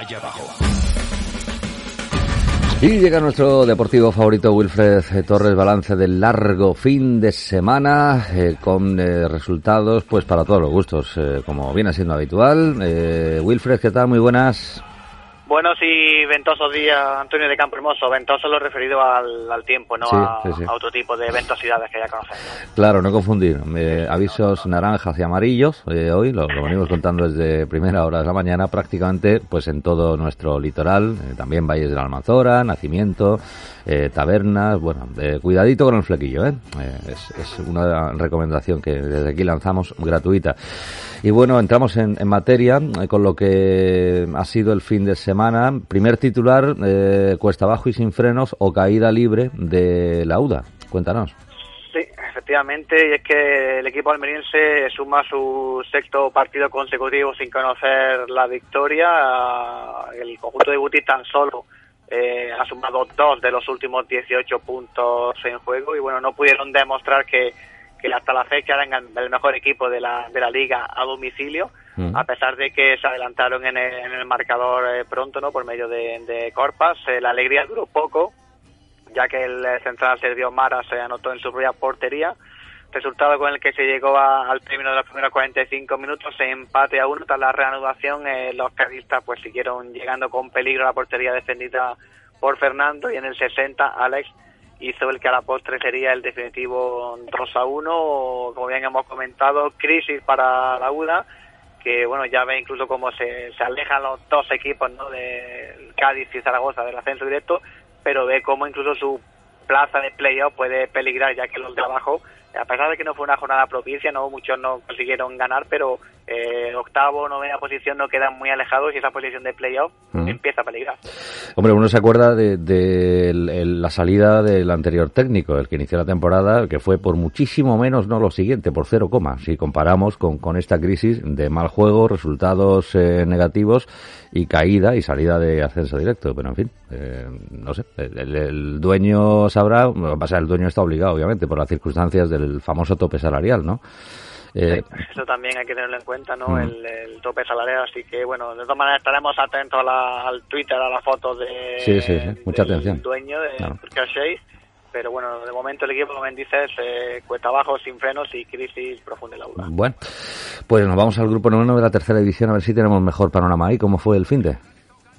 Calle abajo. Y llega nuestro deportivo favorito Wilfred Torres, balance del largo fin de semana eh, con eh, resultados pues para todos los gustos, eh, como viene siendo habitual. Eh, Wilfred, ¿qué tal? Muy buenas. Buenos y ventosos días, Antonio de Campo Hermoso. Ventoso lo referido al, al tiempo, no Sí, a, sí, sí. a otro tipo de ventosidades que ya conocemos. Claro, no confundir. Eh, avisos naranjas y amarillos eh, hoy, lo, lo venimos contando desde primera hora de la mañana, prácticamente pues en todo nuestro litoral, eh, también valles de la Almanzora, Nacimiento, eh, tabernas, bueno, eh, cuidadito con el flequillo, ¿eh? Eh, es, es una recomendación que desde aquí lanzamos gratuita. Y bueno, entramos en, en materia eh, con lo que ha sido el fin de semana. Primer titular, cuesta abajo y sin frenos o caída libre de la UDA. Cuéntanos. Sí, efectivamente, y es que el equipo almeriense suma su sexto partido consecutivo sin conocer la victoria. El conjunto de Buti tan solo eh, ha sumado dos de los últimos 18 puntos en juego y bueno, no pudieron demostrar que, que hasta la fecha eran el mejor equipo de la, de la liga a domicilio, Mm. a pesar de que se adelantaron en el, en el marcador eh, pronto, ¿no? Por medio de, de Corpas. Eh, la alegría duró poco, ya que el eh, central Sergio Mara se anotó en su propia portería. Resultado con el que se llegó a- al término de los primeros 45 minutos, empate a uno. Tras la reanudación, eh, los cadistas pues siguieron llegando con peligro a la portería defendida por Fernando y en el 60 Alex hizo el que a la postre sería el definitivo 2 a 1. Como bien hemos comentado, crisis para la UDA, que bueno, ya ve incluso cómo se, se alejan los dos equipos ¿no? de Cádiz y Zaragoza del ascenso directo, pero ve cómo incluso su plaza de playoff puede peligrar, ya que los de abajo, a pesar de que no fue una jornada propicia, no muchos no consiguieron ganar, pero eh, octavo, novena posición no quedan muy alejados y esa posición de playoff empieza a peligrar. Hombre, uno se acuerda de, de el- el- la salida del anterior técnico, el que inició la temporada, que fue por muchísimo menos, no lo siguiente, por cero coma, si comparamos con, con esta crisis de mal juego, resultados eh, negativos y caída y salida de ascenso directo. Pero en fin, eh, no sé, el, el dueño sabrá, es que el dueño está obligado, obviamente, por las circunstancias del famoso tope salarial, ¿no? Eh, Eso también hay que tenerlo en cuenta, ¿no? Mm. El, el tope salarial, así que bueno, de todas maneras estaremos atentos a la- al Twitter, a las fotos de Sí, mucha del atención. dueño de Claro. Pero bueno, de momento el equipo, como bien dices, eh, cuesta abajo, sin frenos y crisis profunda en la bueno, pues nos vamos al grupo noveno de la tercera división a ver si tenemos mejor panorama ahí. ¿Cómo fue el fin de?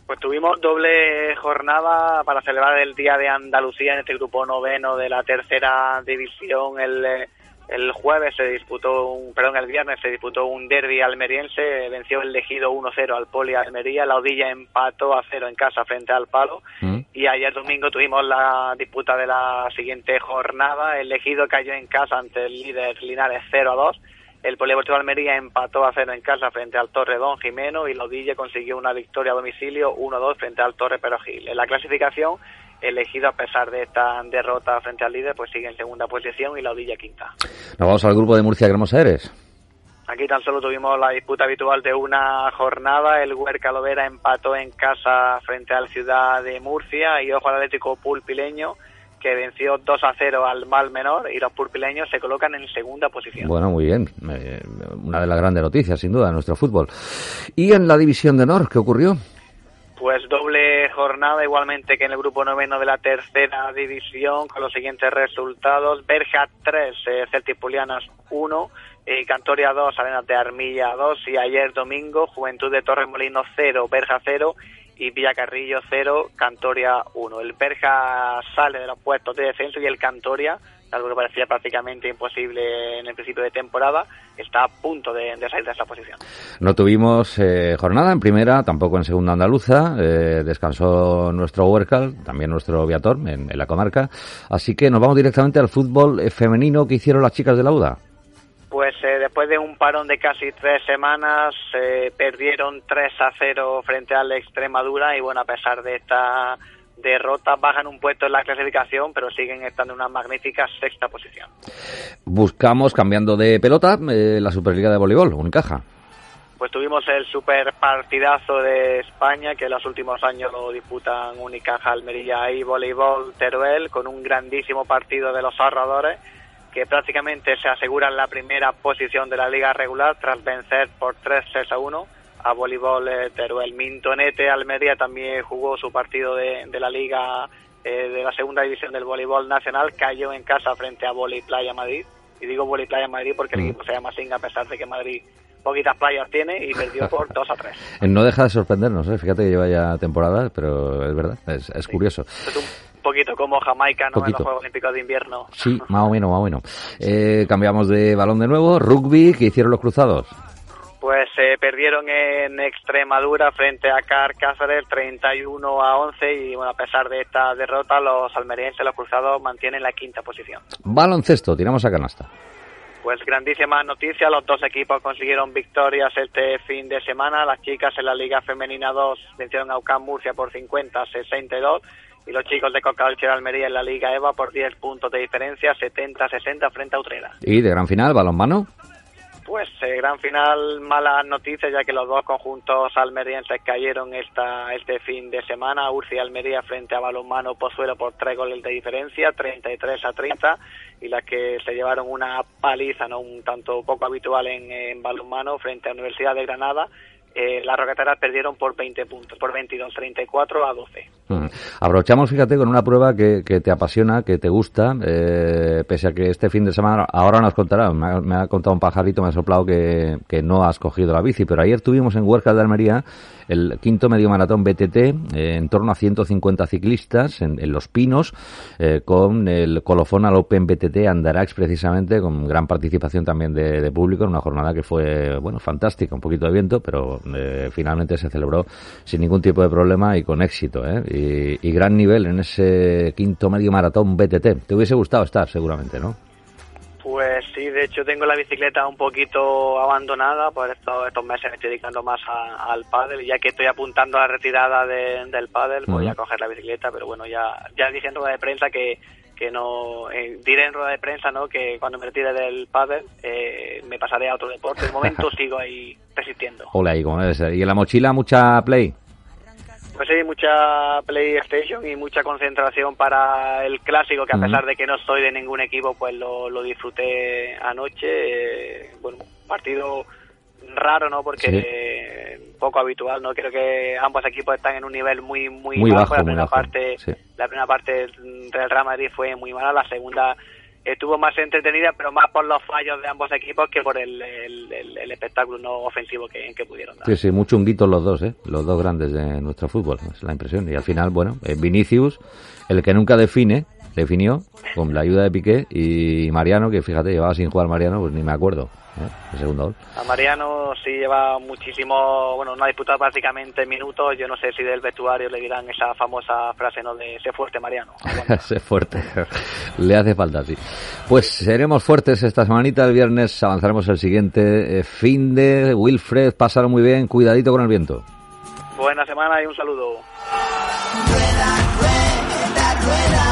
Pues tuvimos doble jornada para celebrar el Día de Andalucía en este grupo noveno de la tercera división. El, eh, el jueves se disputó, un, perdón, el viernes se disputó un derby almeriense, venció el Legido 1-0 al Poli Almería, la Odilla empató a 0 en casa frente al Palo ¿Mm? y ayer domingo tuvimos la disputa de la siguiente jornada. El Ejido cayó en casa ante el líder Linares 0 a 2. El Polideportivo Almería empató a 0 en casa frente al Torredón Jimeno y Lodilla consiguió una victoria a domicilio 1-2 frente al Torre Perogil. En la clasificación, el Ejido, a pesar de esta derrota frente al líder, pues sigue en segunda posición y Lodilla quinta. Nos vamos al grupo de Murcia Hermosa Eres. Aquí tan solo tuvimos la disputa habitual de una jornada. El Huerca Lovera empató en casa frente al Ciudad de Murcia y ojo al Atlético Pulpileño que venció 2 a 0 al Mal Menor y los pulpileños se colocan en segunda posición. Bueno, muy bien. Eh, una de las grandes noticias, sin duda, de nuestro fútbol. ¿Y en la división de honor qué ocurrió? Pues doble jornada igualmente que en el grupo noveno de la tercera división con los siguientes resultados. Berja 3, eh, Celtipulianas 1, eh, Cantoria 2, Arenas de Armilla 2 y ayer domingo Juventud de Torremolinos 0, Berja 0 y Villacarrillo 0, Cantoria 1. El Berja sale de los puestos de descenso y el Cantoria, algo que parecía prácticamente imposible en el principio de temporada, está a punto de, de salir de esta posición. No tuvimos eh, jornada en primera, tampoco en segunda andaluza. Eh, descansó nuestro Huercal, también nuestro Viator en, en la comarca. Así que nos vamos directamente al fútbol eh, femenino que hicieron las chicas de la UDA. Pues eh, después de un parón de casi tres semanas, eh, perdieron 3 a 0 frente al Extremadura y bueno, a pesar de esta derrota, bajan un puesto en la clasificación, pero siguen estando en una magnífica sexta posición. Buscamos, cambiando de pelota, eh, la Superliga de Voleibol, Unicaja. Pues tuvimos el super partidazo de España, que en los últimos años lo disputan Unicaja, Almería y Voleibol Teruel, con un grandísimo partido de los ahorradores que prácticamente se aseguran la primera posición de la liga regular tras vencer por 3 6 a 1 a voleibol eh, Teruel. Mintonete Almería también jugó su partido de, la liga eh, de la segunda división del voleibol nacional, cayó en casa frente a Voli Playa Madrid. Y digo Voli Playa Madrid porque el mm. equipo se llama Singa a pesar de que Madrid poquitas playas tiene y perdió por 2 a 3. No deja de sorprendernos, ¿eh? fíjate que lleva ya temporada, pero es verdad, es, curioso poquito como Jamaica ¿no? en los Juegos Olímpicos de Invierno. Sí, más o menos, más o menos. Eh, cambiamos de balón de nuevo. Rugby, ¿qué hicieron los cruzados? Pues se perdieron en Extremadura frente a Car Cáceres 31 a 11 y bueno, a pesar de esta derrota, los almerienses, los cruzados, mantienen la quinta posición. Baloncesto, tiramos a canasta. Pues grandísima noticia, los dos equipos consiguieron victorias este fin de semana. Las chicas en la Liga Femenina 2 vencieron a UCAM Murcia por 50 62 y los chicos de Coca-Cola Almería en la Liga EVA por 10 puntos de diferencia, 70-60 frente a Utrera. ¿Y de gran final, balonmano? Pues eh, gran final, malas noticias, ya que los dos conjuntos almerienses cayeron esta, este fin de semana. Urci Almería frente a Balonmano Pozuelo por tres goles de diferencia, 33 a 30, y las que se llevaron una paliza, no un tanto poco habitual en, en balonmano, frente a Universidad de Granada, eh, las roqueteras perdieron por 20 puntos, por 22, 34 a 12. Mm. Fíjate, con una prueba que, te apasiona, que te gusta, eh, pese a que este fin de semana, ahora nos contará, me ha, contado un pajarito, me ha soplado que, que, no has cogido la bici, pero ayer tuvimos en Huerca de Almería el quinto medio maratón BTT, eh, en torno a 150 ciclistas en, Los Pinos, eh, con el colofón al Open BTT Andarax precisamente, con gran participación también de, público, en una jornada que fue, bueno, fantástica, un poquito de viento, pero eh, finalmente se celebró sin ningún tipo de problema y con éxito, y, y gran nivel en ese quinto medio maratón BTT. Te hubiese gustado estar, seguramente, ¿no? Pues sí, de hecho tengo la bicicleta un poquito abandonada, por estos, estos meses me estoy dedicando más al pádel, ya que estoy apuntando a la retirada del pádel, voy a coger la bicicleta, pero bueno, ya, ya dije en rueda de prensa que, que no, eh, diré en rueda de prensa, ¿no? Que cuando me retire del pádel eh, me pasaré a otro deporte, de momento sigo ahí resistiendo. Hola, ¿y cómo debe ser? ¿Y en la mochila mucha play? Pues sí, mucha PlayStation y mucha concentración para el clásico, que a pesar de que no soy de ningún equipo, pues lo, lo disfruté anoche. Eh, bueno, partido raro, ¿no? Porque poco habitual, ¿no? Creo que ambos equipos están en un nivel muy muy, bajo. La primera parte, la primera parte del Real Madrid fue muy mala, la segunda estuvo más entretenida, pero más por los fallos de ambos equipos que por el, el, espectáculo no ofensivo que, que, pudieron dar. Sí, sí, mucho hunguitos los dos, ¿eh? los dos grandes de nuestro fútbol, es la impresión. Y al final, bueno, eh, Vinicius, el que nunca define, definió con la ayuda de Piqué y Mariano, que fíjate, llevaba sin jugar Mariano, pues ni me acuerdo. ¿eh? El segundo gol. A Mariano sí lleva muchísimo, bueno, no ha disputado prácticamente minutos. Yo no sé si del vestuario le dirán esa famosa frase, ¿no? De sé fuerte, Mariano. sé fuerte. le hace falta, sí. Pues seremos fuertes esta semanita. El viernes avanzaremos el siguiente eh, fin de Wilfred. Pasaron muy bien. Cuidadito con el viento. Buena semana y un saludo. rueda, rueda.